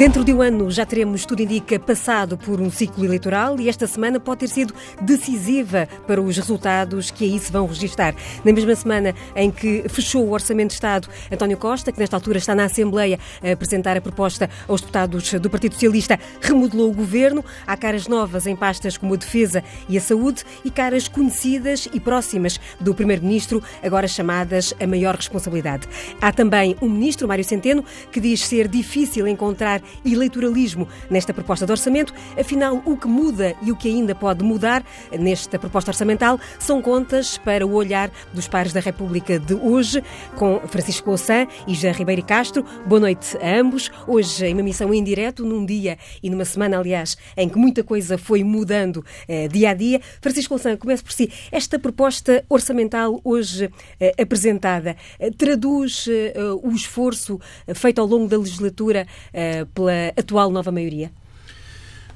Dentro de um ano já teremos, tudo indica, passado por um ciclo eleitoral e esta semana pode ter sido decisiva para os resultados que aí se vão registar. Na mesma semana em que fechou o Orçamento de Estado, António Costa, que nesta altura está na Assembleia a apresentar a proposta aos deputados do Partido Socialista, remodelou o governo. Há caras novas em pastas como a Defesa e a Saúde e caras conhecidas e próximas do Primeiro-Ministro, agora chamadas a maior responsabilidade. Há também um ministro, Mário Centeno, que diz ser difícil encontrar eleitoralismo nesta proposta de orçamento. Afinal, o que muda e o que ainda pode mudar nesta proposta orçamental são contas para o olhar dos pares da República de hoje, com Francisco Ossan e Jean Ribeiro Castro. Boa noite a ambos. Hoje, em uma missão em direto, num dia e numa semana, aliás, em que muita coisa foi mudando eh, dia a dia. Francisco Ossan, comece por si. Esta proposta orçamental hoje eh, apresentada eh, traduz eh, o esforço eh, feito ao longo da legislatura eh, pela atual nova maioria?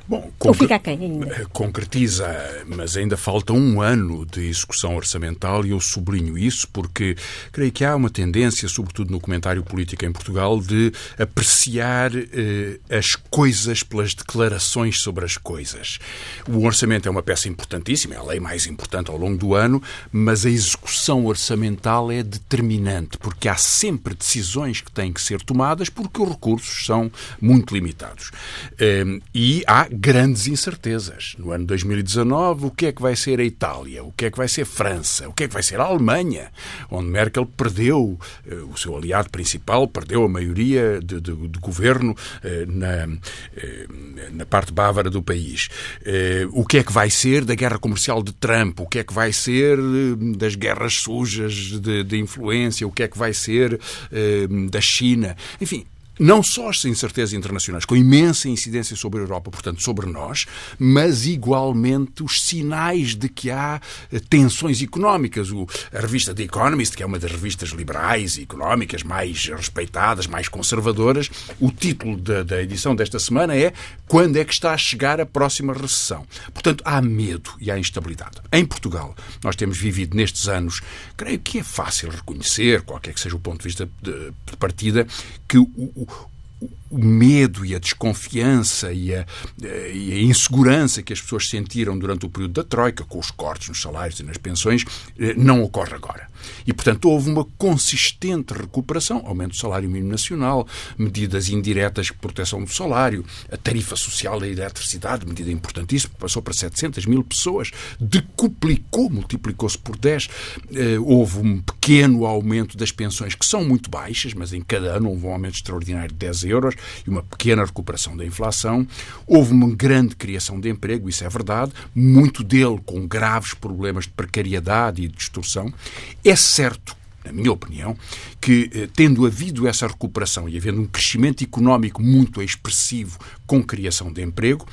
Bom, Ou fica quem ainda? Eh, concretiza, mas ainda falta um ano de execução orçamental e eu sublinho isso porque creio que há uma tendência, sobretudo no comentário político em Portugal, de apreciar eh, as coisas pelas declarações sobre as coisas. O orçamento é uma peça importantíssima, é a lei mais importante ao longo do ano, mas a execução orçamental é determinante porque há sempre decisões que têm que ser tomadas porque os recursos são muito limitados. Eh, e há grandes incertezas. No ano 2019, o que é que vai ser a Itália? O que é que vai ser a França? O que é que vai ser a Alemanha? Onde Merkel perdeu eh, o seu aliado principal, perdeu a maioria de, de, de governo eh, na, eh, na parte bávara do país. O que é que vai ser da guerra comercial de Trump? O que é que vai ser das guerras sujas de, de influência? O que é que vai ser da China? Enfim, não só as incertezas internacionais, com imensa incidência sobre a Europa, portanto, sobre nós, mas igualmente os sinais de que há eh, tensões económicas. O, a revista The Economist, que é uma das revistas liberais e económicas mais respeitadas, mais conservadoras, o título da, da edição desta semana é Quando é que está a chegar a próxima recessão? Portanto, há medo e há instabilidade. Em Portugal, nós temos vivido nestes anos, creio que é fácil reconhecer, qualquer que seja o ponto de vista de, de partida, que o, o medo e a desconfiança e a, e a, insegurança que as pessoas sentiram durante o período da Troika, com os cortes nos salários e nas pensões, eh, não ocorre agora. E, portanto, houve uma consistente recuperação, aumento do salário mínimo nacional, medidas indiretas de proteção do salário, a tarifa social da eletricidade, medida importantíssima, passou para 700 mil pessoas, decuplicou, multiplicou-se por 10. Eh, houve um pequeno aumento das pensões, que são muito baixas, mas em cada ano houve um aumento extraordinário de 10 euros e uma pequena recuperação da inflação. Houve uma grande criação de emprego, isso é verdade, muito dele com graves problemas de precariedade e de distorção. É certo na minha opinião, que eh, tendo havido essa recuperação e havendo um crescimento económico muito expressivo com criação de emprego,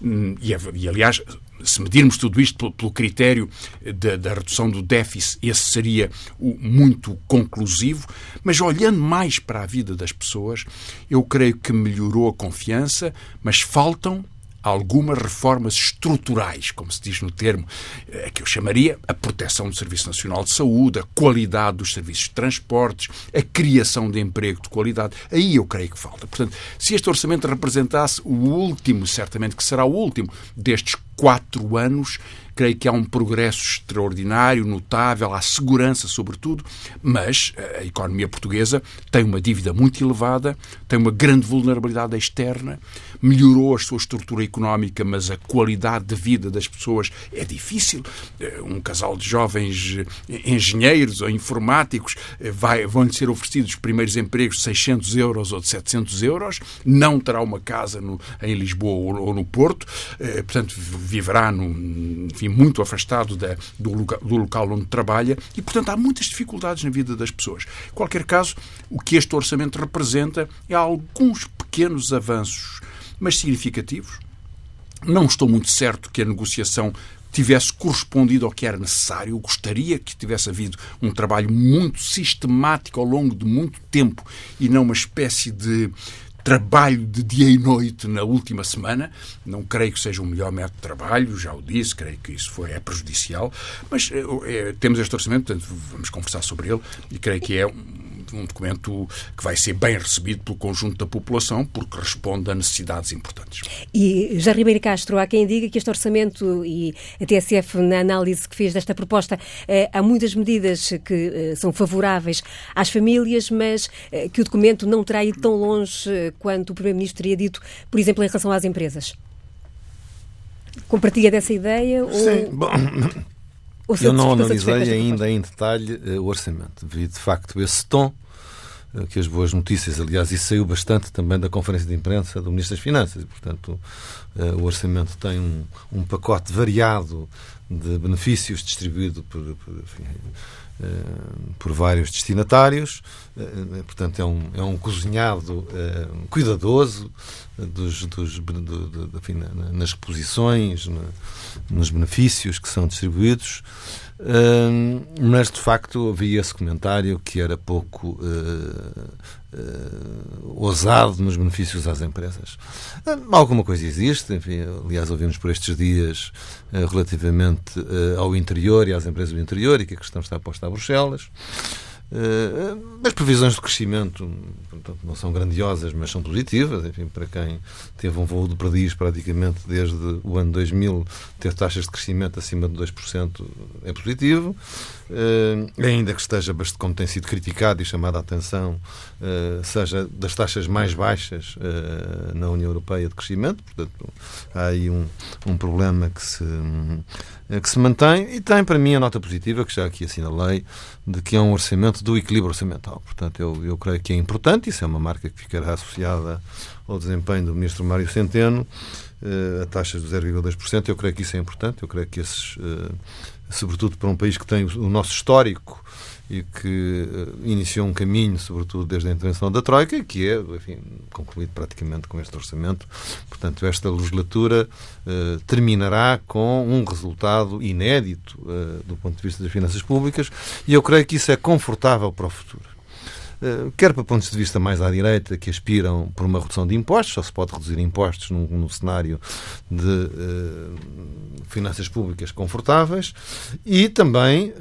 hum, e aliás, se medirmos tudo isto pelo, critério da, da, redução do déficit, esse seria o, muito conclusivo, mas olhando mais para a vida das pessoas, eu creio que melhorou a confiança, mas faltam algumas reformas estruturais, como se diz no termo, eh, que eu chamaria a proteção do Serviço Nacional de Saúde, a qualidade dos serviços de transportes, a criação de emprego de qualidade. Aí eu creio que falta. Portanto, se este orçamento representasse o último, certamente que será o último, destes quatro anos, creio que há um progresso extraordinário, notável, há segurança, sobretudo, mas a economia portuguesa tem uma dívida muito elevada, tem uma grande vulnerabilidade externa, melhorou a sua estrutura económica, mas a qualidade de vida das pessoas é difícil. Eh, um casal de jovens eh, engenheiros ou informáticos eh, vai, vão-lhe ser oferecidos os primeiros empregos de 600 euros ou de 700 euros, não terá uma casa no, em Lisboa ou no Porto, portanto, viverá no, enfim, muito afastado da, do, local, do local onde trabalha e, portanto, há muitas dificuldades na vida das pessoas. Em qualquer caso, o que este orçamento representa é alguns pequenos avanços, mas significativos. Não estou muito certo que a negociação tivesse correspondido ao que era necessário. Eu gostaria que tivesse havido um trabalho muito sistemático ao longo de muito tempo e não uma espécie de trabalho de dia e noite na última semana. Não creio que seja o melhor método de trabalho, já o disse, creio que isso foi, é prejudicial, mas é, temos este orçamento, portanto vamos conversar sobre ele e creio que é um documento que vai ser bem recebido pelo conjunto da população, porque responde a necessidades importantes. E já Ribeiro Castro, há quem diga que este orçamento e a TSF, na análise que fez desta proposta, eh, há muitas medidas que eh, são favoráveis às famílias, mas eh, que o documento não terá ido tão longe quanto o Primeiro-Ministro teria dito, por exemplo, em relação às empresas. Compartilha dessa ideia? Sim, ou... bom. Eu não analisei ainda em detalhe o orçamento. Vi, de facto, esse tom que as boas notícias, aliás, isso saiu bastante também da conferência de imprensa do Ministro das Finanças, portanto, o orçamento tem um, um pacote variado de benefícios distribuído por, por, enfim, eh, por vários destinatários. Eh, eh, portanto, é um, é um cozinhado cuidadoso dos, dos, do, do, enfim, nas reposições, nos benefícios que são distribuídos. Mas, de facto, havia esse comentário que era pouco uh, ousado nos benefícios às empresas. Uh, alguma coisa existe, enfim, aliás, ouvimos por estes dias uh, relativamente ao interior e às empresas do interior e que a questão está posta a Bruxelas. Uh, as previsões de crescimento portanto, não são grandiosas, mas são positivas. Enfim, para quem teve um voo de perdiz praticamente desde o ano 2000, ter taxas de crescimento acima de 2% é positivo. Uh, ainda que esteja, como tem sido criticado e chamado a atenção, uh, seja das taxas mais baixas na União Europeia de crescimento. Portanto, há aí um, um problema que se eh, que se mantém e tem para mim a nota positiva, que já aqui assinalei, de que é um orçamento do equilíbrio orçamental. Portanto, eu, eu creio que é importante, isso é uma marca que ficará associada ao desempenho do Ministro Mário Centeno, uh, a taxa de 0,2%. Eu creio que isso é importante, eu creio que esses, uh, sobretudo para um país que tem o nosso histórico e que uh, iniciou um caminho, sobretudo desde a intervenção da Troika, que é, enfim, concluído praticamente com este orçamento. Portanto, esta legislatura uh, terminará com um resultado inédito uh, do ponto de vista das finanças públicas, e eu creio que isso é confortável para o futuro. Quer para pontos de vista mais à direita, que aspiram por uma redução de impostos, só se pode reduzir impostos num, num cenário de finanças públicas confortáveis, e também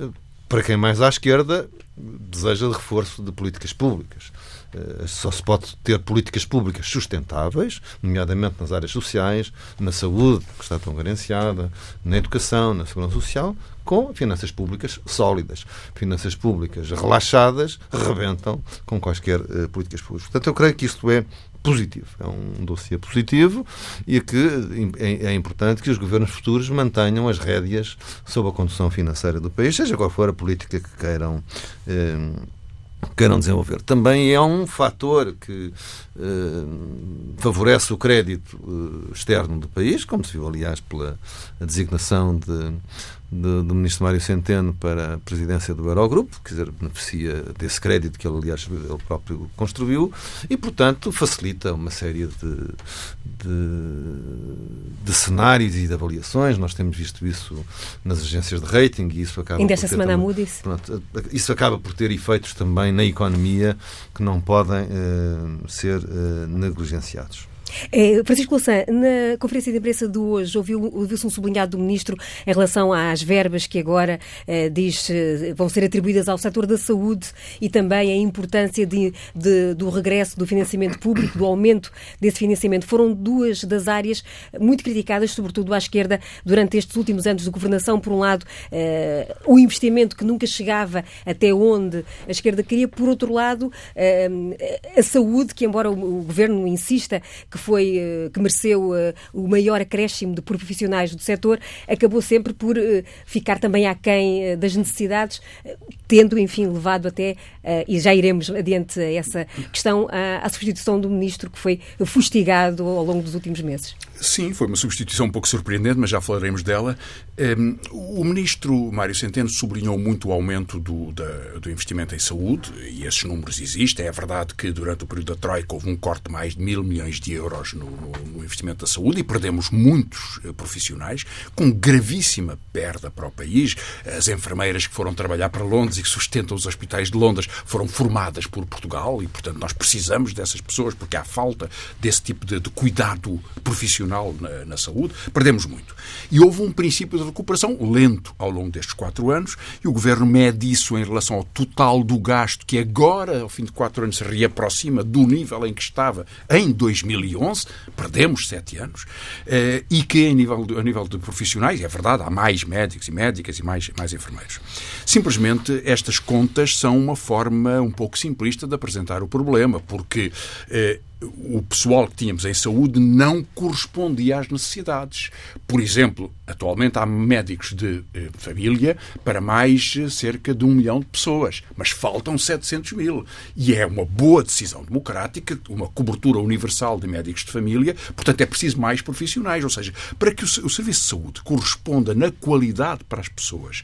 para quem mais à esquerda deseja de reforço de políticas públicas. Eh, só se pode ter políticas públicas sustentáveis, nomeadamente nas áreas sociais, na saúde, que está tão carenciada, na educação, na segurança social, com finanças públicas sólidas. Finanças públicas relaxadas rebentam com quaisquer uh, políticas públicas. Portanto, eu creio que isto é positivo. É um dossiê positivo e que é, é, importante que os governos futuros mantenham as rédeas sobre a condução financeira do país, seja qual for a política que queiram. Eh, queiram desenvolver. Também é um fator que eh, favorece o crédito eh, externo do país, como se viu, aliás, pela designação de do, do ministro Mário Centeno para a presidência do Eurogrupo, quer dizer, beneficia desse crédito que ele, aliás, ele próprio construiu e, portanto, facilita uma série de, de, de cenários e de avaliações. Nós temos visto isso nas agências de rating e isso acaba Ainda esta semana também, Moody's. Pronto, isso acaba por ter efeitos também na economia que não podem uh, ser uh, negligenciados. É, Francisco Louçã, na conferência de imprensa de hoje, ouviu-se ouviu um sublinhado do Ministro em relação às verbas que agora eh, diz eh, vão ser atribuídas ao setor da saúde e também a importância de, de, do regresso do financiamento público, do aumento desse financiamento. Foram duas das áreas muito criticadas, sobretudo à esquerda, durante estes últimos anos de governação. Por um lado, o investimento que nunca chegava até onde a esquerda queria, por outro lado, a saúde, que embora o, o Governo insista que que foi eh, que mereceu eh, o maior acréscimo de profissionais do setor, acabou sempre por eh, ficar também aquém das necessidades, tendo, enfim, levado até, e já iremos adiante a essa questão, à substituição do ministro que foi fustigado ao longo dos últimos meses. Sim, foi uma substituição um pouco surpreendente, mas já falaremos dela. Ehm, o ministro Mário Centeno sublinhou muito o aumento do, do investimento em saúde, e esses números existem. É verdade que durante o período da Troika houve um corte de mais de mil milhões de euros euros no, no, investimento da saúde e perdemos muitos uh, profissionais, com gravíssima perda para o país. As enfermeiras que foram trabalhar para Londres e que sustentam os hospitais de Londres foram formadas por Portugal e, portanto, nós precisamos dessas pessoas porque há falta desse tipo de, de cuidado profissional na, na saúde. Perdemos muito. E houve um princípio de recuperação lento ao longo destes quatro anos e o Governo mede isso em relação ao total do gasto que agora, ao fim de quatro anos, se reaproxima do nível em que estava em 2011, perdemos sete anos, eh, e que em nível, a nível de profissionais, é verdade, há mais médicos e médicas e mais, mais enfermeiros. Simplesmente estas contas são uma forma um pouco simplista de apresentar o problema, porque eh, o pessoal que tínhamos em saúde não correspondia às necessidades. Por exemplo, atualmente há médicos de eh, família para mais eh, cerca de um milhão de pessoas, mas faltam 700 mil. E é uma boa decisão democrática, uma cobertura universal de médicos de família, portanto é preciso mais profissionais. Ou seja, para que o, o serviço de saúde corresponda na qualidade para as pessoas,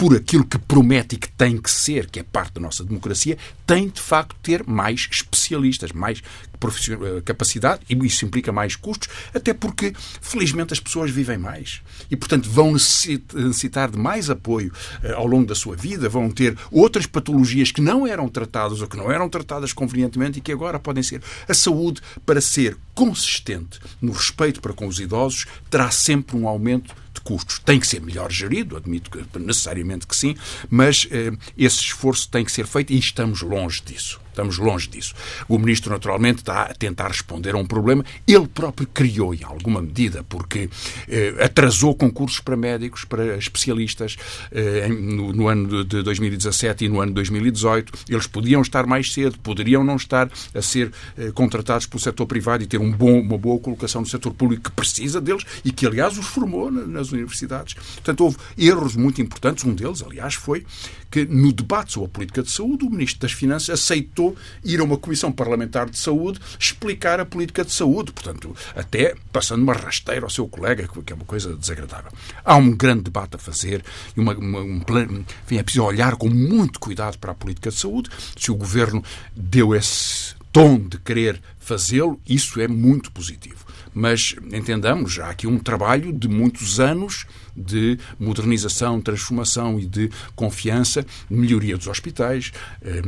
por aquilo que promete e que tem que ser, que é parte da nossa democracia, tem de facto ter mais especialistas, mais eh, capacidade, e isso implica mais custos, até porque, felizmente, as pessoas vivem mais e, portanto, vão necessitar de mais apoio eh, ao longo da sua vida, vão ter outras patologias que não eram tratadas ou que não eram tratadas convenientemente e que agora podem ser. A saúde, para ser consistente no respeito para com os idosos, terá sempre um aumento de custos. Tem que ser melhor gerido, admito que, necessariamente que sim, mas eh, esse esforço tem que ser feito e estamos longe disso. Estamos longe disso. O ministro, naturalmente, está a tentar responder a um problema ele próprio criou, em alguma medida, porque eh, atrasou concursos para médicos, para especialistas eh, no, no, ano de 2017 e no ano de 2018. Eles podiam estar mais cedo, poderiam não estar a ser eh, contratados pelo setor privado e ter um bom, uma boa colocação no setor público que precisa deles e que, aliás, os formou nas universidades. Portanto, houve erros muito importantes. Um deles, aliás, foi que no debate sobre a política de saúde, o Ministro das Finanças aceitou ir a uma Comissão Parlamentar de Saúde explicar a política de saúde, portanto, até passando uma rasteira ao seu colega, que é uma coisa desagradável. Há um grande debate a fazer e uma, uma, um plano, enfim, é preciso olhar com muito cuidado para a política de saúde. Se o Governo deu esse tom de querer fazê-lo, isso é muito positivo. Mas entendamos, há aqui um trabalho de muitos anos de modernização, transformação e de confiança, melhoria dos hospitais, eh,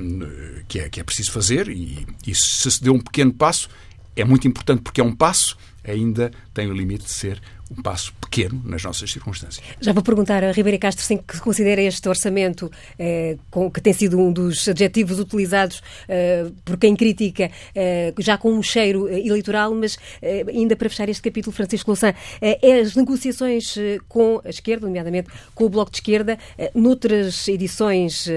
que é, que é preciso fazer, e, e se se deu um pequeno passo, é muito importante porque é um passo, ainda tem o limite de ser um passo pequeno nas nossas circunstâncias. Já vou perguntar a Ribeira Castro se considera este orçamento, eh, com, que tem sido um dos adjetivos utilizados eh, por quem critica, eh, já com um cheiro eleitoral, mas ainda para fechar este capítulo, Francisco Louçã, é as negociações com a esquerda, nomeadamente com o Bloco de Esquerda, noutras edições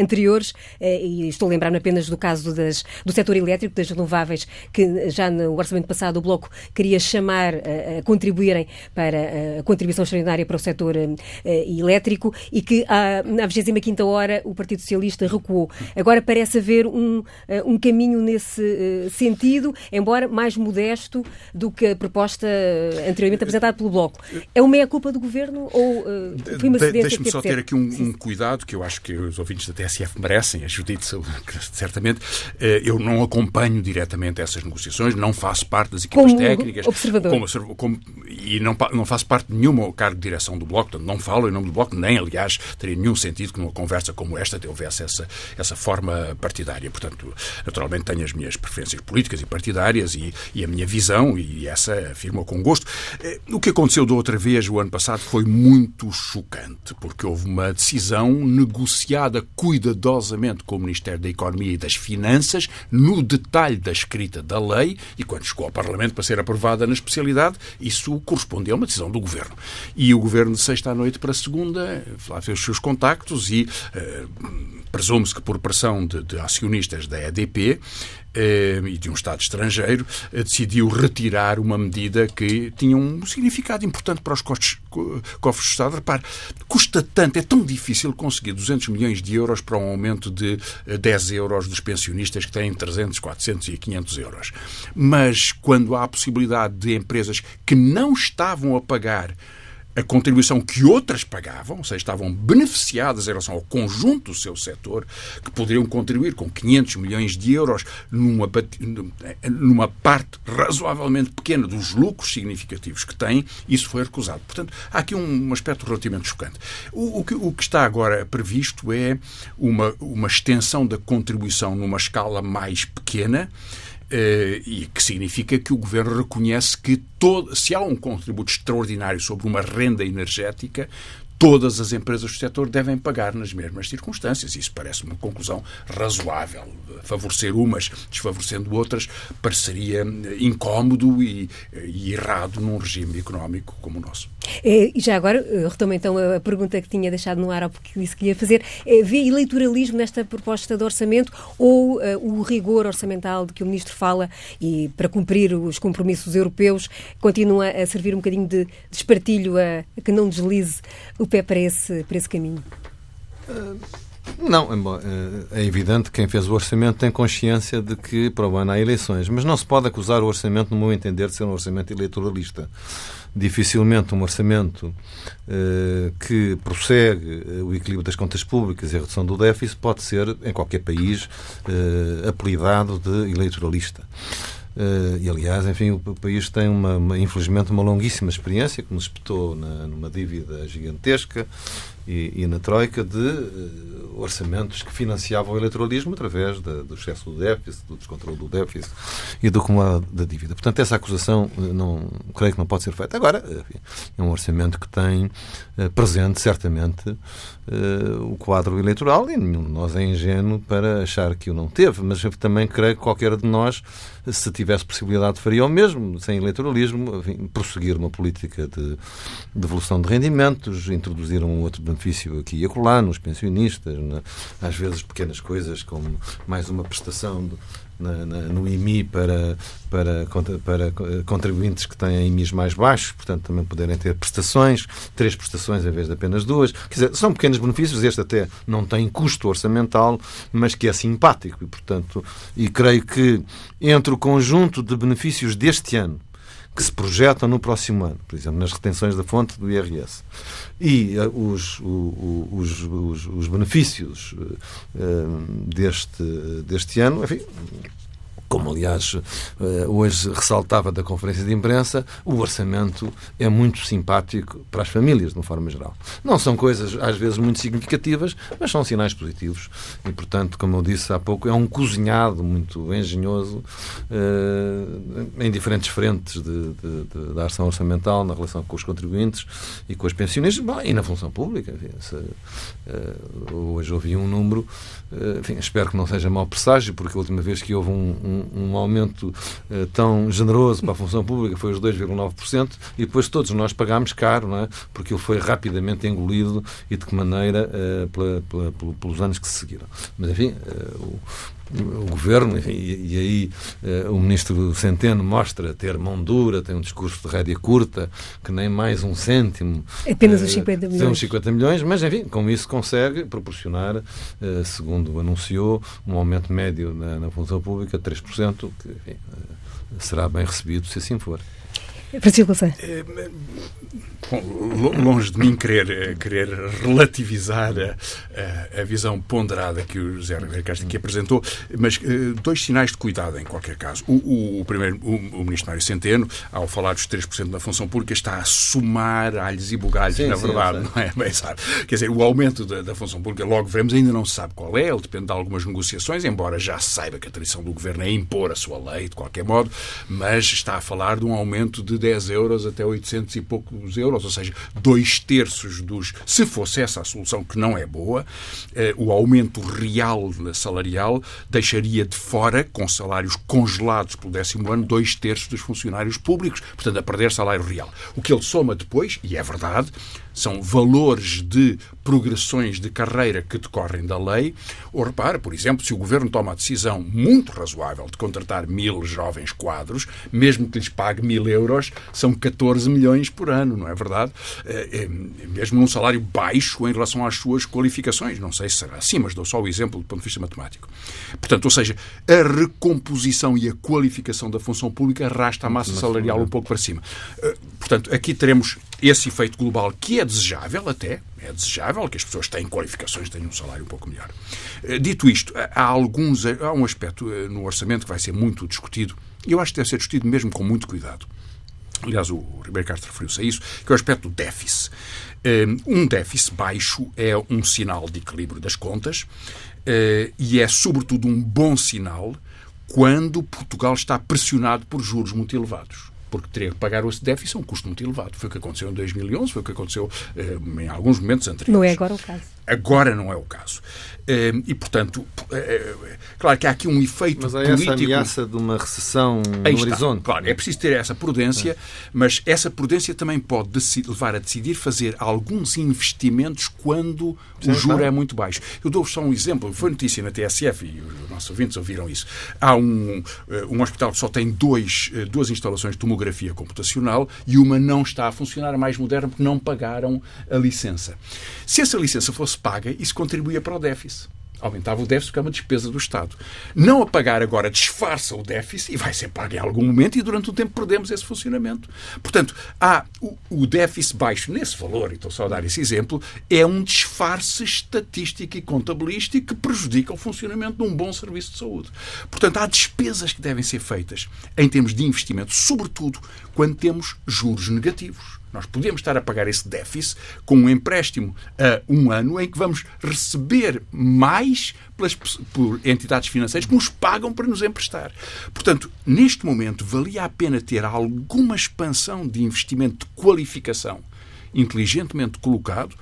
anteriores, e estou a lembrar-me apenas do caso das, do setor elétrico, das renováveis, que já no orçamento passado o Bloco queria chamar a contribuírem para a contribuição extraordinária para o setor eh, elétrico e que na 25ª hora o Partido Socialista recuou. Agora parece haver um, eh, um caminho nesse eh, sentido, embora mais modesto do que a proposta anteriormente apresentada pelo Bloco. É uma meia-culpa do Governo ou foi uma cedência Deixe-me só ter aqui um, um, cuidado que eu acho que os ouvintes da TSF merecem, a Judite certamente. Eu não acompanho diretamente essas negociações, não faço parte das equipas como técnicas. Observador. Como, como, e não, não faço parte de nenhuma cargo de direção do Bloco, portanto, não falo em nome do Bloco, nem, aliás, teria nenhum sentido que numa conversa como esta houvesse essa, essa forma partidária. Portanto, naturalmente tenho as minhas preferências políticas e partidárias e, e a minha visão, e essa afirmo com gosto. Eh, o que aconteceu da outra vez, o ano passado, foi muito chocante, porque houve uma decisão negociada cuidadosamente com o Ministério da Economia e das Finanças, no detalhe da escrita da lei, e quando chegou ao Parlamento para ser aprovada na especialidade, isso corresponde correspondeu a uma decisão do Governo. E o Governo, de sexta à noite para segunda, lá fez os seus contactos e uh, presume-se que por pressão de, de acionistas da EDP eh, e de um Estado estrangeiro, eh, decidiu retirar uma medida que tinha um significado importante para os costos, cofres do Estado. Repare, custa tanto, é tão difícil conseguir 200 milhões de euros para um aumento de 10 euros dos pensionistas que têm 300, 400 e 500 euros. Mas quando há a possibilidade de empresas que não estavam a pagar a contribuição que outras pagavam, ou seja, estavam beneficiadas em relação ao conjunto do seu setor, que poderiam contribuir com 500 milhões de euros numa, numa parte razoavelmente pequena dos lucros significativos que têm, isso foi recusado. Portanto, há aqui um, aspecto relativamente chocante. O, o, que, o que está agora previsto é uma, uma extensão da contribuição numa escala mais pequena, e que significa que o governo reconhece que todo, se há um contributo extraordinário sobre uma renda energética, todas as empresas do setor devem pagar nas mesmas circunstâncias. Isso parece uma conclusão razoável. Favorecer umas, desfavorecendo outras, pareceria incómodo e, e errado num regime económico como o nosso. É, e já agora, retomo então a pergunta que tinha deixado no ar ao porque disse que ia fazer. É, vê eleitoralismo nesta proposta de orçamento ou uh, o rigor orçamental de que o Ministro fala e para cumprir os compromissos europeus continua a servir um bocadinho de, de espartilho a, a que não deslize o pé para esse, para esse caminho? Uh, não, é evidente que quem fez o orçamento tem consciência de que para o ano há eleições, mas não se pode acusar o orçamento, no meu entender, de ser um orçamento eleitoralista. Dificilmente um orçamento uh, que prossegue o equilíbrio das contas públicas e a redução do déficit pode ser, em qualquer país, uh, apelidado de eleitoralista. Uh, e, aliás, enfim, o, o país tem, uma, uma, infelizmente, uma longuíssima experiência, que nos espetou na, numa dívida gigantesca e, e na Troika, de uh, orçamentos que financiavam o eleitoralismo através do excesso do déficit, do descontrole do déficit e do acumulado da dívida. Portanto, essa acusação uh, não, creio que não pode ser feita. Agora, enfim, é um orçamento que tem presente, certamente, o quadro eleitoral e nenhum de nós é ingênuo para achar que o não teve, mas também creio que qualquer de nós se tivesse possibilidade, faria o mesmo, sem eleitoralismo, enfim, prosseguir uma política de devolução de, de rendimentos, introduzir um outro benefício aqui e acolá, nos pensionistas, na, às vezes pequenas coisas como mais uma prestação de, na, na, no IMI para, para, para contribuintes que têm IMIs mais baixos, portanto também poderem ter prestações, três prestações em vez de apenas duas. Quer dizer, são pequenos benefícios, este até não tem custo orçamental, mas que é simpático e, portanto, e creio que entre o conjunto de benefícios deste ano que se projetam no próximo ano, por exemplo, nas retenções da fonte do IRS, e uh, os, os, os, os, benefícios uh, deste, deste ano, enfim, como aliás eh, hoje ressaltava da conferência de imprensa, o orçamento é muito simpático para as famílias, de uma forma geral. Não são coisas, às vezes, muito significativas, mas são sinais positivos. E, portanto, como eu disse há pouco, é um cozinhado muito engenhoso uh, em diferentes frentes de, de, de, da ação orçamental, na relação com os contribuintes e com os pensionistas, bom, e na função pública. Enfim, se, uh, hoje ouvi um número, enfim, espero que não seja mau presságio, porque a última vez que houve um, um um, aumento uh, tão generoso para a função pública foi os 2,9% e depois todos nós pagámos caro, não é? porque ele foi rapidamente engolido e de que maneira uh, pela, pela, pelos anos que se seguiram. Mas, enfim, uh, o, o governo, e, e aí uh, o ministro Centeno mostra ter mão dura, tem um discurso de rédea curta, que nem mais um cêntimo. Apenas uns 50 milhões. Uns 50 milhões, mas enfim, com isso consegue proporcionar, uh, segundo anunciou, um aumento médio na, na função pública de 3%, que enfim, será bem recebido se assim for. Francisco Louçã. Bom, longe de mim querer, eh, querer relativizar a, a, visão ponderada que o José Ribeiro Castro aqui apresentou, mas uh, dois sinais de cuidado em qualquer caso. O, o, o primeiro, o, o, ministro Mário Centeno, ao falar dos 3% da função pública, está a somar alhos e bugalhos, sim, na sim, verdade, não é? Bem, sabe? Quer dizer, o aumento da, da, função pública, logo veremos, ainda não se sabe qual é, ele depende de algumas negociações, embora já saiba que a tradição do governo é impor a sua lei, de qualquer modo, mas está a falar de um aumento de 10 euros até 800 e poucos euros euros, ou seja, dois terços dos. Se fosse essa a solução, que não é boa, eh, o aumento real salarial deixaria de fora, com salários congelados pelo décimo ano, dois terços dos funcionários públicos, portanto, a perder salário real. O que ele soma depois, e é verdade, são valores de progressões de carreira que decorrem da lei. Ou repara, por exemplo, se o governo toma a decisão muito razoável de contratar mil jovens quadros, mesmo que lhes pague mil euros, são 14 milhões por ano, não é verdade? É, é, mesmo num salário baixo em relação às suas qualificações. Não sei se será assim, mas dou só o exemplo do ponto de vista matemático. Portanto, ou seja, a recomposição e a qualificação da função pública arrasta a massa salarial um pouco para cima. Eh, portanto, aqui teremos esse efeito global que é desejável até, é desejável que as pessoas tenham qualificações, tenham um salário um pouco melhor. Eh, dito isto, há alguns, há um aspecto eh, no orçamento que vai ser muito discutido, e eu acho que deve ser discutido mesmo com muito cuidado. Aliás, o Ribeiro Castro referiu-se a isso, que é o aspecto do déficit. Eh, um déficit baixo é um sinal de equilíbrio das contas e é, sobretudo, um bom sinal quando Portugal está pressionado por juros muito elevados porque teria que pagar esse déficit a um custo muito elevado. Foi o que aconteceu em 2011, foi o que aconteceu eh, em alguns momentos anteriores. Não é agora o caso. Agora não é o caso. Eh, e, portanto, eh, claro que há aqui um efeito mas há político... essa ameaça de uma recessão Aí no está. horizonte. Claro, é preciso ter essa prudência, mas essa prudência também pode levar a decidir fazer alguns investimentos quando Sim, o juro é muito baixo. Eu dou-vos só um exemplo. Foi notícia na TSF, e os nossos ouvintes ouviram isso. Há um, um hospital que só tem dois, duas instalações de tomografia computacional e uma não está a funcionar, a mais moderna, porque não pagaram a licença. Se essa licença fosse paga, isso contribuía para o déficit. Aumentava o déficit, porque é uma despesa do Estado. Não a pagar agora disfarça o déficit e vai ser pago em algum momento e durante um tempo perdemos esse funcionamento. Portanto, há o, o déficit baixo nesse valor, e estou só a dar esse exemplo, é um disfarce estatístico e contabilístico que prejudica o funcionamento de um bom serviço de saúde. Portanto, há despesas que devem ser feitas em termos de investimento, sobretudo quando temos juros negativos. Nós podemos estar a pagar esse déficit com um empréstimo a um ano em que vamos receber mais pelas, por entidades financeiras que nos pagam para nos emprestar. Portanto, neste momento, valia a pena ter alguma expansão de investimento de qualificação inteligentemente colocado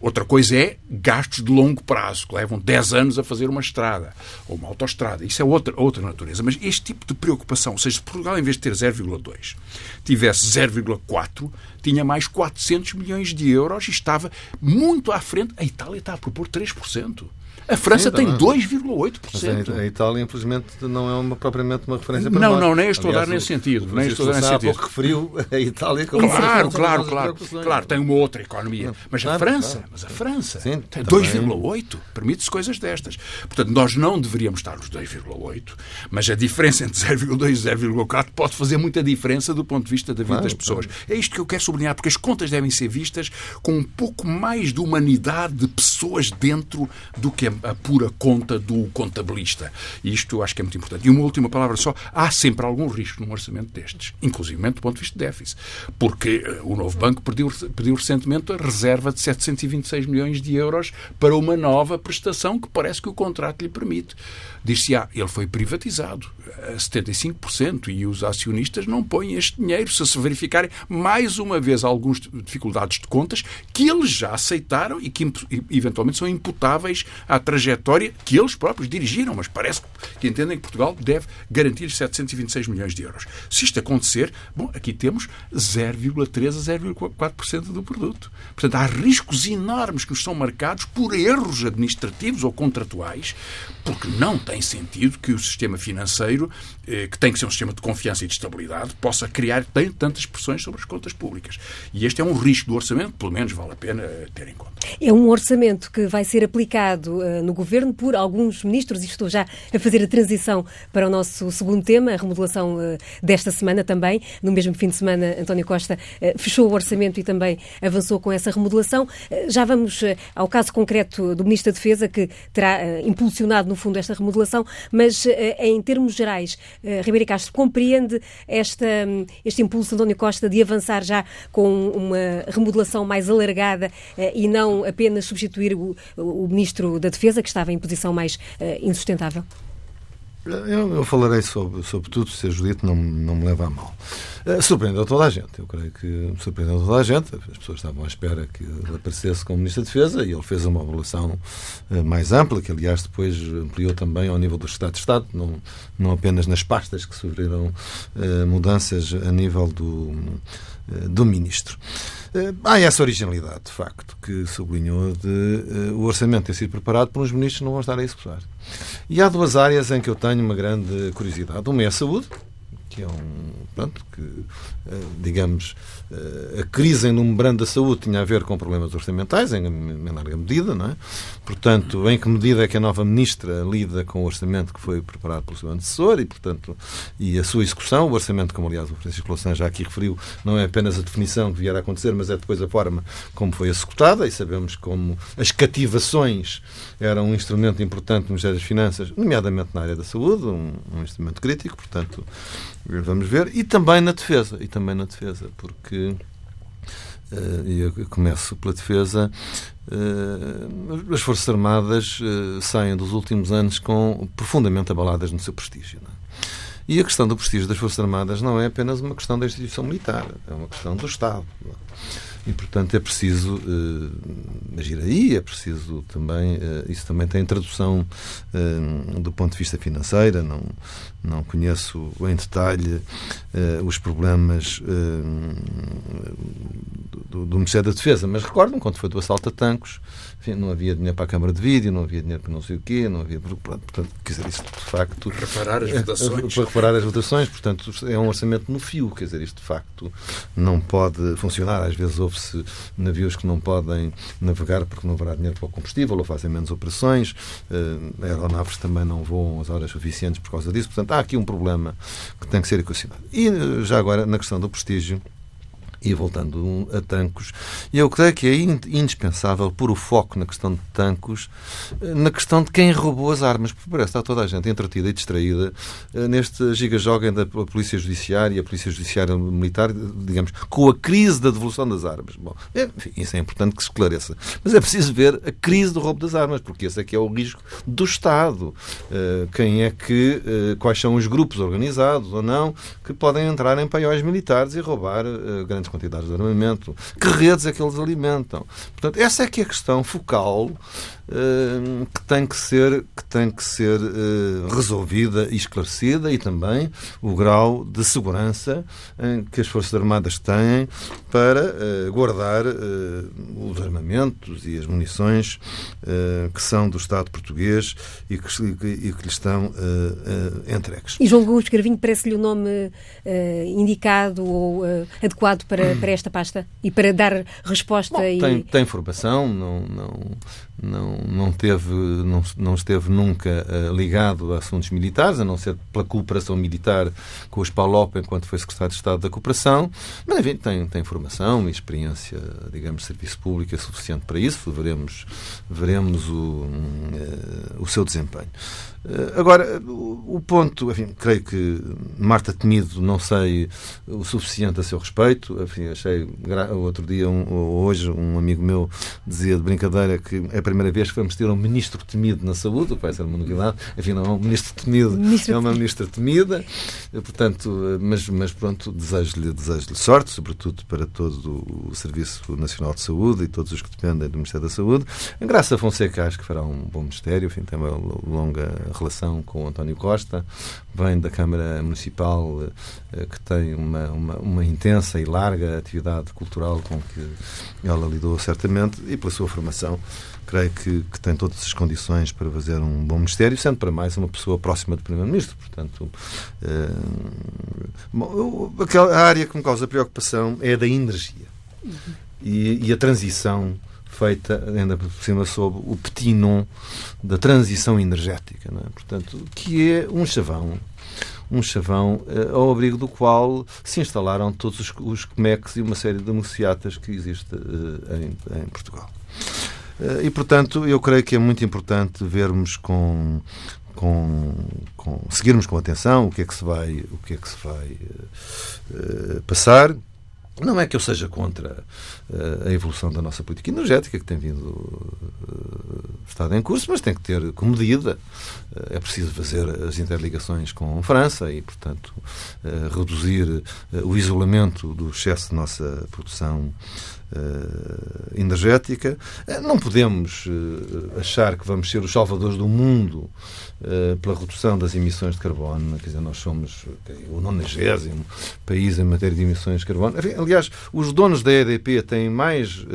Outra coisa é gastos de longo prazo, que levam 10 anos a fazer uma estrada ou uma autoestrada. Isso é outra, outra natureza. Mas este tipo de preocupação, ou seja, se Portugal, em vez de ter 0,2, tivesse 0,4, tinha mais 400 milhões de euros e estava muito à frente. A Itália está a propor 3%. A França Sim, tem 2,8%. A, a Itália, infelizmente, não é uma, propriamente uma referência para não, nós. Não, nem estou Aliás, a dar nesse sentido. Nem estou a dar nesse sentido. pouco referiu a Itália como Claro, claro, claro. Claro, tem uma outra economia. Mas a França, mas a França tem 2,8%. Permite-se coisas destas. Portanto, nós não deveríamos estar nos 2,8%, mas a diferença entre 0,2 e 0,4 pode fazer muita diferença do ponto de vista da vida claro, das pessoas. É isto que eu quero sublinhar, porque as contas devem ser vistas com um pouco mais de humanidade de pessoas dentro do que a a pura conta do contabilista. Isto eu acho que é muito importante. E uma última palavra só. Há sempre algum risco num orçamento destes, inclusive do ponto de vista de déficit. Porque eh, o novo banco pediu, pediu recentemente a reserva de 726 milhões de euros para uma nova prestação que parece que o contrato lhe permite. Diz-se, ah, ele foi privatizado a 75% e os acionistas não põem este dinheiro se se verificarem mais uma vez algumas dificuldades de contas que eles já aceitaram e que eventualmente são imputáveis à trajetória que eles próprios dirigiram, mas parece que entendem que Portugal deve garantir 726 milhões de euros. Se isto acontecer, bom, aqui temos 0,3 a 0,4% do produto. Portanto, há riscos enormes que nos são marcados por erros administrativos ou contratuais, porque não tem sentido que o sistema financeiro, eh, que tem que ser um sistema de confiança e de estabilidade, possa criar tantas pressões sobre as contas públicas. E este é um risco do orçamento, pelo menos vale a pena eh, ter em conta. É um orçamento que vai ser aplicado uh, no governo por alguns ministros, e estou já a fazer a transição para o nosso segundo tema, a remodelação desta semana também. No mesmo fim de semana, António Costa fechou o orçamento e também avançou com essa remodelação. já vamos ao caso concreto do Ministro da Defesa, que terá impulsionado, no fundo, esta remodelação, mas em termos gerais, Ribeiro Castro compreende esta, este impulso de António Costa de avançar já com uma remodelação mais alargada e não apenas substituir o, o Ministro da Defesa, que estava em posição mais insustentável? Eu, eu, falarei sobre, sobre tudo, se a Judite não, não me leva a mal. Uh, surpreendeu toda a gente, eu creio que surpreendeu toda a gente. As pessoas estavam à espera que ele aparecesse como Ministro da Defesa e ele fez uma avaliação uh, mais ampla, que aliás depois ampliou também ao nível do Estado de Estado, não, não apenas nas pastas que sofreram uh, mudanças a nível do, do Ministro. Eh, há essa originalidade, de facto, que sublinhou de uh, o orçamento ter sido preparado por uns ministros que não vão estar a executar. E há duas áreas em que eu tenho uma grande curiosidade. Uma é a saúde, que é um. Pronto, que, eh, digamos, eh, a crise no membrana da saúde tinha a ver com problemas orçamentais, em, em larga medida, não é? Portanto, em que medida é que a nova ministra lida com o orçamento que foi preparado pelo seu antecessor e, portanto, e a sua execução, o orçamento, como aliás o Francisco Louçã já aqui referiu, não é apenas a definição que vier a acontecer, mas é depois a forma como foi executada e sabemos como as cativações eram um instrumento importante no Ministério das Finanças, nomeadamente na área da saúde, um, um instrumento crítico, portanto, vamos ver, e também na defesa, e também na defesa, porque uh, eu começo pela defesa, uh, as Forças Armadas uh, saem dos últimos anos com profundamente abaladas no seu prestígio. É? E a questão do prestígio das Forças Armadas não é apenas uma questão da instituição militar, é uma questão do Estado. E, portanto, é preciso uh, agir aí, é preciso também. Uh, isso também tem tradução uh, do ponto de vista financeiro. Não, não conheço em detalhe os problemas do, do, Ministério da Defesa, mas recordo-me quando foi do assalto a tancos, enfim, não havia dinheiro para a câmara de vídeo, não havia dinheiro para não sei o quê, não havia. Portanto, quer dizer, isto de facto. Reparar as votações. Para reparar as votações, portanto, é um orçamento no fio, quer dizer, isto de facto não pode funcionar. Às vezes houve houve-se navios que não podem navegar porque não haverá dinheiro para o combustível ou fazem menos operações, uh, aeronaves também não voam as horas suficientes por causa disso. Portanto, há aqui um problema que tem que ser equacionado. E eh, já agora, na questão do prestígio, e voltando a Tancos, eu creio que é indispensável pôr o foco na questão de Tancos, eh, na questão de quem roubou as armas, porque parece que está toda a gente entretida e distraída eh, neste giga-joga da Polícia Judiciária e a Polícia Judiciária Militar, digamos, com a crise da devolução das armas. Bom, é, enfim, isso é importante que se esclareça. Mas é preciso ver a crise do roubo das armas, porque esse é que é o risco do Estado. Eh, quem é que, quais são os grupos organizados ou não que podem entrar em paióis militares e roubar grandes quantidades de armamento, que redes é que eles alimentam. Portanto, essa é que é a questão focal que tem que ser, que tem que ser uh, resolvida e esclarecida e também o grau de segurança que as Forças Armadas têm para guardar os armamentos e as munições que são do Estado português e que, e que, lhe estão entregues. E João Gomes Carvinho parece-lhe o nome indicado ou adequado para para, para esta pasta e para dar resposta? Bom, e... tem, tem formação, não, não, não, não, teve, não, não esteve nunca uh, ligado a assuntos militares, a não ser pela cooperação militar com os PALOP enquanto foi secretário de Estado da Cooperação, mas enfim, tem, tem formação e experiência, digamos, de serviço público é suficiente para isso, veremos, veremos o, uh, o seu desempenho. Uh, agora, o, o ponto, enfim, creio que Marta Temido não sei o suficiente a seu respeito, enfim, achei outro dia, um, hoje, um amigo meu dizia de brincadeira que é primeira vez que vamos ter um ministro temido na saúde, o que vai ser uma novidade. Enfim, não é um ministro temido, ministro é uma ministra temida. Portanto, mas, mas pronto, desejo-lhe desejo sorte, sobretudo para todo o Serviço Nacional de Saúde e todos os que dependem do Ministério da Saúde. A Graça Fonseca acho que fará um bom ministério, enfim, tem uma longa relação com o António Costa, vem da Câmara Municipal eh, que tem uma, uma, uma intensa e larga atividade cultural com que ela lidou certamente e pela sua formação creio que, que, tem todas as condições para fazer um bom ministério, sendo para mais uma pessoa próxima do Primeiro-Ministro. Portanto, uh, aquela área que me causa preocupação é a da energia e, e, a transição feita ainda por cima sob o petit nom da transição energética, é? portanto, que é um chavão um chavão uh, ao abrigo do qual se instalaram todos os, os comex e uma série de democraciatas que existe uh, em, em Portugal. Eh, e, portanto, eu creio que é muito importante vermos com, com, com, seguirmos com atenção o que é que se vai, o que é que se vai uh, passar. Não é que eu seja contra uh, a evolução da nossa política energética, que tem vindo uh, estado em curso, mas tem que ter com medida. Uh, é preciso fazer as interligações com a França e, portanto, reduzir o isolamento do excesso de nossa produção uh, energética. Uh, não podemos uh, achar que vamos ser os salvadores do mundo pela redução das emissões de carbono. Quer dizer, nós somos o 90 país em matéria de emissões de carbono. Aliás, os donos da EDP têm mais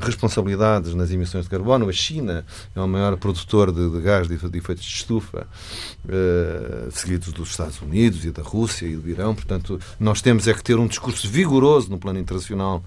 responsabilidades nas emissões emissões de carbono. A China é o maior produtor de, de gás de, de, efeitos de estufa, uh, seguidos dos Estados Unidos e da Rússia e do Irão. Portanto, nós temos é que ter um discurso vigoroso no plano internacional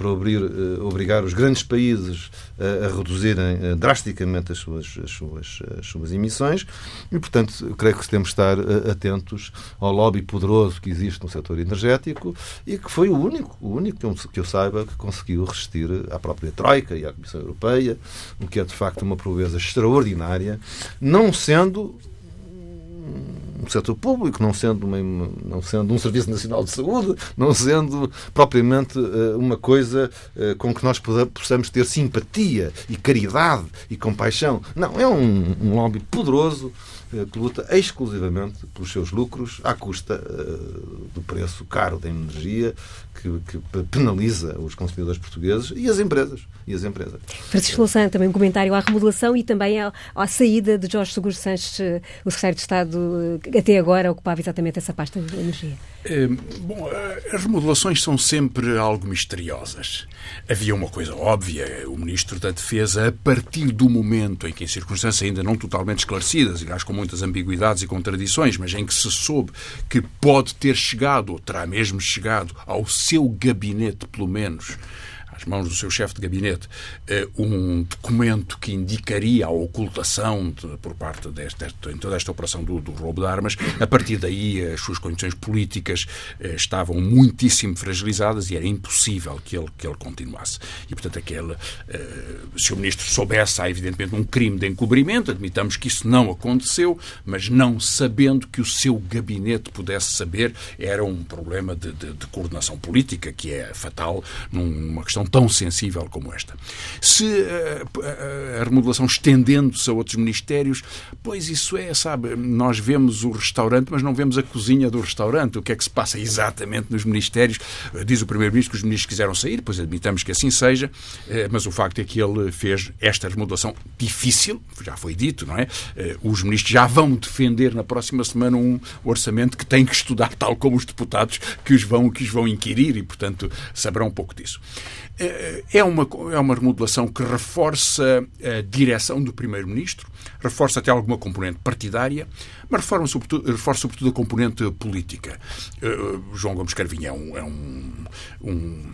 para uh, obrigar os grandes países uh, a reduzirem uh, drasticamente as suas, as, suas, as suas emissões. E, portanto, creio que temos de estar atentos ao lobby poderoso que existe no setor energético e que foi o único, o único que eu saiba que conseguiu resistir à própria Troika e à Comissão Europeia, o que é de facto uma proeza extraordinária, não sendo um setor público, não sendo, uma, não sendo um Serviço Nacional de Saúde, não sendo propriamente uh, uma coisa uh, com que nós possamos ter simpatia e caridade e compaixão. Não, é um, um lobby poderoso uh, que luta exclusivamente pelos seus lucros à custa do preço caro da energia que, que, penaliza os consumidores portugueses e as empresas. E as empresas. Francisco Louçã, também um comentário à remodelação e também à, à saída de Jorge Seguro Sanches, o secretário de Estado, que até agora ocupava exatamente essa pasta de energia. É, bom, as remodelações são sempre algo misteriosas. Havia uma coisa óbvia, o Ministro da Defesa, a partir do momento em que, em circunstâncias ainda não totalmente esclarecidas, aliás com muitas ambiguidades e contradições, mas em que se soube que pode ter chegado, ou terá mesmo chegado, ao seu gabinete, pelo menos, às mãos do seu chefe de gabinete, eh, um documento que indicaria a ocultação de, por parte desta, em toda esta operação do, do, roubo de armas. A partir daí, as suas condições políticas eh, estavam muitíssimo fragilizadas e era impossível que ele, que ele continuasse. E, portanto, aquele, eh, se o ministro soubesse, há evidentemente um crime de encobrimento, admitamos que isso não aconteceu, mas não sabendo que o seu gabinete pudesse saber, era um problema de, de, de coordenação política que é fatal numa questão tão sensível como esta. Se uh, a remodelação estendendo-se a outros ministérios, pois isso é, sabe, nós vemos o restaurante, mas não vemos a cozinha do restaurante. O que é que se passa exatamente nos ministérios? Diz o Primeiro-Ministro que os ministros quiseram sair, pois admitamos que assim seja, mas o facto é que ele fez esta remodelação difícil, já foi dito, não é? Os ministros já vão defender na próxima semana um orçamento que tem que estudar, tal como os deputados que os vão, que os vão inquirir e, portanto, saberão um pouco disso. É, é uma, é uma remodelação que reforça a direção do Primeiro-Ministro, reforça até alguma componente partidária, mas reforma sobretudo, reforça sobretudo a componente política. Uh, João Gomes Carvinho é um, é um, um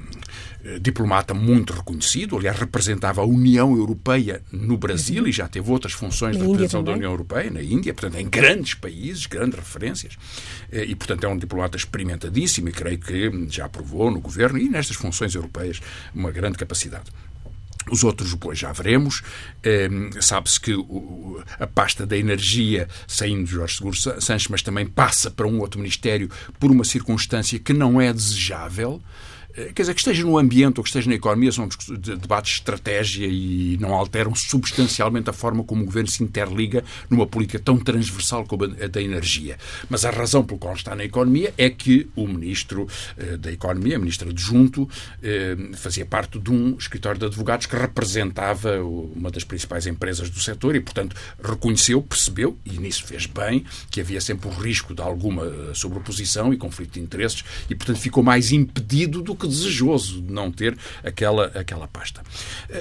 eh, diplomata muito reconhecido, aliás, representava a União Europeia no Brasil uhum. e já teve outras funções na de representação da União Europeia, na Índia, portanto, em grandes países, grandes referências, eh, e, portanto, é um diplomata experimentadíssimo e creio que já provou no governo e nestas funções europeias uma grande capacidade. Os outros, depois já veremos. Eh, Sabe-se que a pasta da energia, saindo de Jorge Seguro Sanches, mas também passa para um outro ministério por uma circunstância que não é desejável. Eh, quer dizer, que esteja no ambiente ou que esteja na economia, são debates de estratégia e não alteram substancialmente a forma como o governo se interliga numa política tão transversal como a da energia. Mas a razão pelo qual está na economia é que o ministro eh, da Economia, a ministra adjunto, eh, fazia parte de um escritório de advogados que representava uma das principais empresas do setor e, portanto, reconheceu, percebeu, e nisso fez bem, que havia sempre o risco de alguma sobreposição e conflito de interesses e, portanto, ficou mais impedido do que desejoso de não ter aquela, aquela pasta.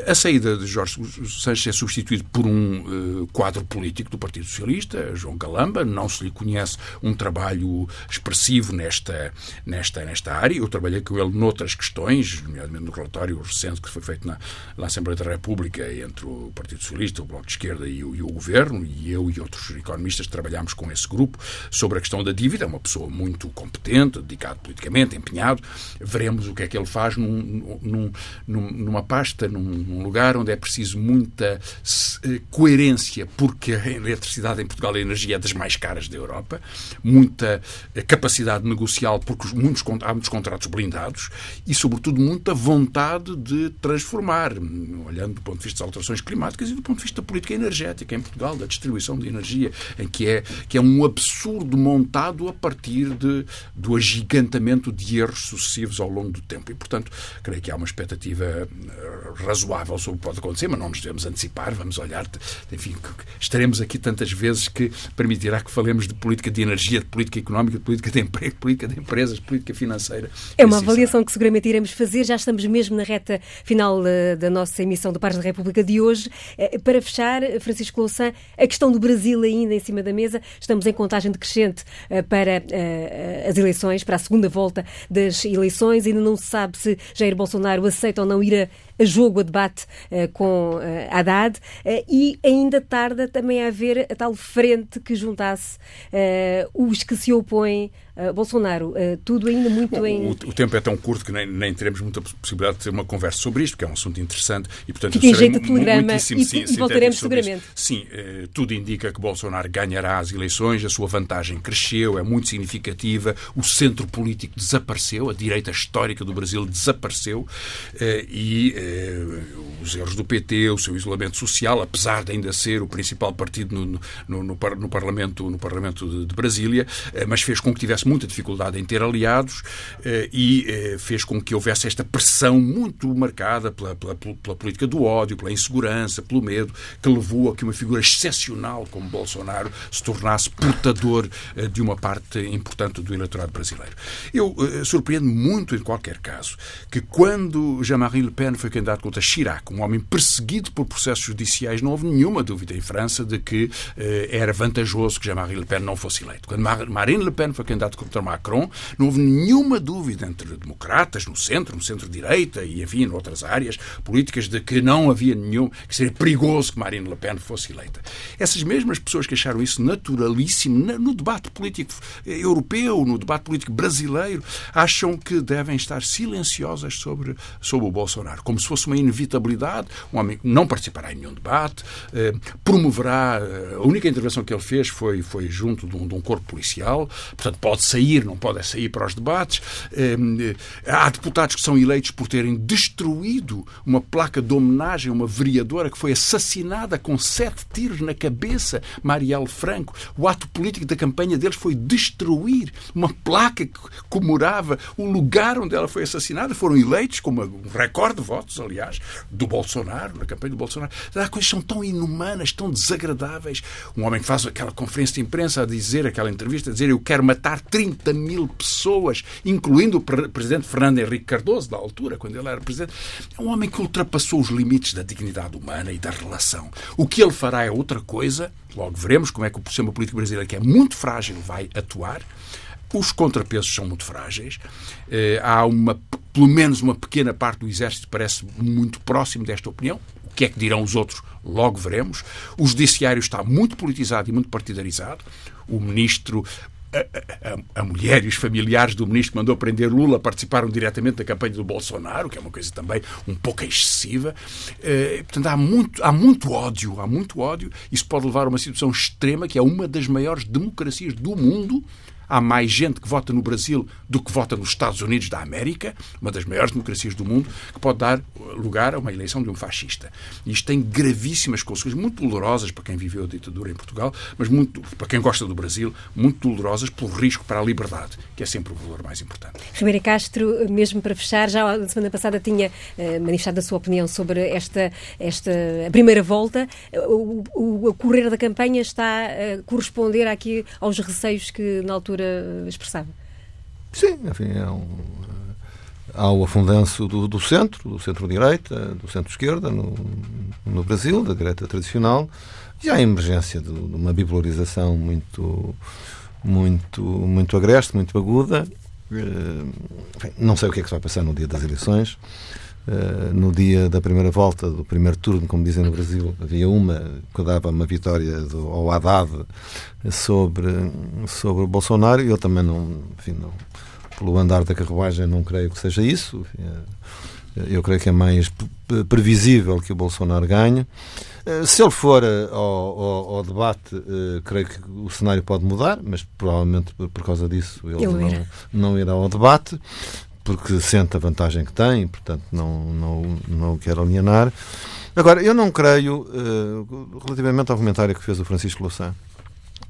A saída de Jorge Sanches é substituído por um uh, quadro político do Partido Socialista, João Galamba. Não se lhe conhece um trabalho expressivo nesta, nesta, nesta área. Eu trabalhei com ele noutras questões, nomeadamente no relatório recente que foi feito na, na Assembleia da República entre o Partido Socialista, o Bloco de Esquerda e o, e o Governo, e eu e outros economistas trabalhámos com esse grupo sobre a questão da dívida. É uma pessoa muito competente, dedicado politicamente, empenhado. Veremos o que é que ele faz num, num, numa pasta, num, num, lugar onde é preciso muita eh, coerência, porque a eletricidade em Portugal, a energia é das mais caras da Europa, muita eh, capacidade negocial, porque muitos, há muitos contratos blindados e, sobretudo, muita vontade de transformar, olhando do ponto de vista das alterações climáticas e do ponto de vista da política energética em Portugal, da distribuição de energia, em que é, que é um absurdo montado a partir de, do agigantamento de erros sucessivos ao longo do tempo. E, portanto, creio que há uma expectativa razoável sobre o que pode acontecer, mas não nos devemos antecipar, vamos olhar, enfim, estaremos aqui tantas vezes que permitirá que falemos de política de energia, de política económica, de política de emprego, de política de empresas, de política financeira. É uma avaliação que seguramente iremos fazer, já estamos mesmo na reta final uh, da nossa emissão do Pares da República de hoje. Uh, para fechar, Francisco Louçã, a questão do Brasil ainda em cima da mesa, estamos em contagem decrescente para as eleições, para a segunda volta das eleições, ainda não se sabe se Jair Bolsonaro aceita ou não ir a a jogo, a debate uh, com uh, Haddad. Uh, e ainda tarda também a haver a tal frente que juntasse os que se opõem a Bolsonaro. tudo ainda muito Bom, em. O, o, tempo é tão curto que nem, nem teremos muita possibilidade de ter uma conversa sobre isto, porque é um assunto interessante e, portanto, Fica em jeito de telegrama e, sim, e voltaremos seguramente. Isso. Sim, tudo indica que Bolsonaro ganhará as eleições, a sua vantagem cresceu, é muito significativa, o centro político desapareceu, a direita histórica do Brasil desapareceu e eh, os erros do PT, o seu isolamento social, apesar de ainda ser o principal partido no, no, no, no Parlamento, no Parlamento de, de Brasília, eh, mas fez com que tivesse muita dificuldade em ter aliados eh, e fez com que houvesse esta pressão muito marcada pela, pela, pela política do ódio, pela insegurança, pelo medo, que levou a que uma figura excepcional como Bolsonaro se tornasse portador de uma parte importante do eleitorado brasileiro. Eu surpreendo muito, em qualquer caso, que quando Jean-Marie Le Pen foi candidato contra Chirac, um homem perseguido por processos judiciais, não houve nenhuma dúvida em França de que eh, era vantajoso que Jean-Marie Le Pen não fosse eleito. Quando Marine Le Pen foi candidato Macron, não houve nenhuma dúvida entre democratas, no centro, no centro-direita e, enfim, noutras áreas políticas, de que não havia nenhum, que seria perigoso que Marine Le Pen fosse eleita. Essas mesmas pessoas que acharam isso naturalíssimo no debate político europeu, no debate político brasileiro, acham que devem estar silenciosas sobre, sobre o Bolsonaro, como se fosse uma inevitabilidade. Um homem não participará em nenhum debate, eh, promoverá. Eh, a única intervenção que ele fez foi, foi junto de um, de um, corpo policial, portanto, pode sair, não pode sair para os debates. Eh, há deputados que são eleitos por terem destruído uma placa de homenagem a uma vereadora que foi assassinada com sete tiros na cabeça, Marielle Franco. O ato político da campanha deles foi destruir uma placa que comemorava o lugar onde ela foi assassinada. Foram eleitos com um recorde de votos aliás, do Bolsonaro, na campanha do Bolsonaro. Há coisas são tão inumanas, tão desagradáveis. Um homem que faz aquela conferência de imprensa a dizer, aquela entrevista, a dizer eu quero matar 30 mil pessoas, incluindo o presidente Fernando Henrique Cardoso, da altura, quando ele era presidente. É um homem que ultrapassou os limites da dignidade humana e da relação. O que ele fará é outra coisa. Logo veremos como é que o sistema político brasileiro, que é muito frágil, vai atuar. Os contrapesos são muito frágeis. Eh, há uma, pelo menos uma pequena parte do Exército parece muito próximo desta opinião. O que é que dirão os outros? Logo veremos. O Judiciário está muito politizado e muito partidarizado. O Ministro, a, a, mulher e os familiares do ministro que mandou prender Lula participaram diretamente da campanha do Bolsonaro, que é uma coisa também um pouco excessiva. Eh, portanto, há muito, há muito ódio, há muito ódio. Isso pode levar a uma situação extrema, que é uma das maiores democracias do mundo, Há mais gente que vota no Brasil do que vota nos Estados Unidos da América, uma das maiores democracias do mundo, que pode dar lugar a uma eleição de um fascista. Isto tem gravíssimas consequências, muito dolorosas para quem viveu a ditadura em Portugal, mas muito, para quem gosta do Brasil, muito dolorosas pelo risco para a liberdade, que é sempre o valor mais importante. Ribeira Castro, mesmo para fechar, já na semana passada tinha uh, manifestado a sua opinião sobre esta, esta primeira volta. O, o, o correr da campanha está a corresponder aqui aos receios que na altura altura expressava. Sim, enfim, é um, há o afundanço do, do centro, do centro-direita, do centro-esquerda no, no Brasil, da direita tradicional, e há a emergência de, de uma bipolarização muito, muito, muito agreste, muito aguda. Eh, enfim, não sei o que é que se vai passar no dia das eleições. Uh, no dia da primeira volta, do primeiro turno, como dizem no Brasil, havia uma que dava uma vitória do, ao Haddad sobre, sobre o Bolsonaro eu também não, enfim, não, pelo andar da carruagem, não creio que seja isso. É, eu creio que é mais previsível que o Bolsonaro ganhe. Uh, se ele for ao, ao, ao, debate, creio que o cenário pode mudar, mas provavelmente por, causa disso ele não, não irá ao debate porque sente a vantagem que tem, portanto não, não, não quer alienar. Agora, eu não creio, uh, relativamente ao comentário que fez o Francisco Louçã,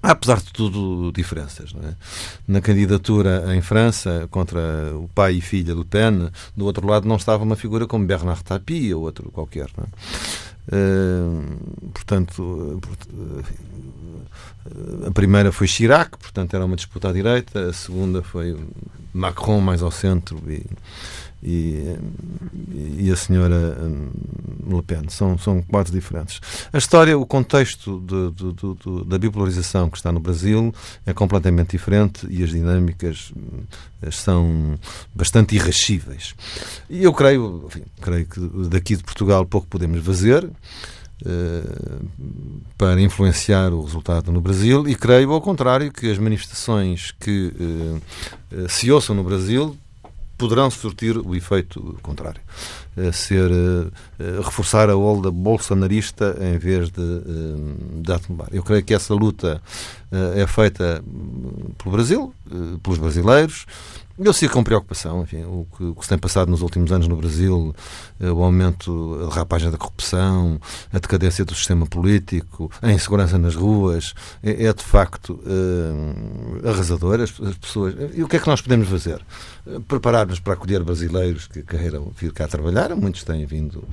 Há, apesar de tudo, diferenças. É? Na candidatura em França, contra o pai e filha do Pen, do outro lado não estava uma figura como Bernard Tapie ou outro qualquer. É? Uh, portanto, a primeira foi Chirac, portanto era uma disputa à direita, a segunda foi Macron mais ao centro e, e, e a senhora hum, Le Pen. São, são quadros diferentes. A história, o contexto de, de, de, da bipolarização que está no Brasil é completamente diferente e as dinâmicas hum, são bastante irrascíveis. E eu creio, enfim, creio que daqui de Portugal pouco podemos fazer. Uh, para influenciar o resultado no Brasil e creio, ao contrário, que as manifestações que uh, se ouçam no Brasil poderão surtir o efeito contrário. Ser, uh, reforçar a onda bolsonarista em vez de, atenuar. Eu creio que essa luta é feita pelo Brasil, pelos brasileiros, eu sigo com preocupação enfim, o, que, o, que, se tem passado nos últimos anos no Brasil, eh, o aumento, a rapagem da corrupção, a decadência do sistema político, a insegurança nas ruas, é, é de facto é, arrasador. As, as, pessoas. E o que é que nós podemos fazer? Eh, preparar-nos para acolher brasileiros que queiram vir cá trabalhar, muitos têm vindo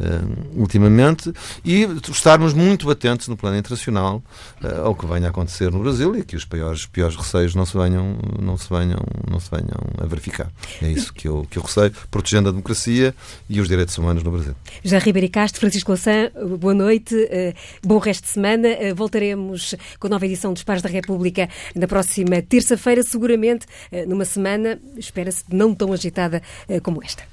é, ultimamente, e estarmos muito atentos no plano internacional ao que venha a acontecer no Brasil e que os piores, piores receios não se venham, não se venham, não se venham venham a verificar. É isso que eu, que eu receio, protegendo a democracia e os direitos humanos no Brasil. Já Ribeiro Castro, Francisco Louçã, boa noite, uh, bom resto de semana. Uh, voltaremos com a nova edição dos Pares da República na próxima terça-feira, seguramente uh, numa semana, espera-se, não tão agitada como esta.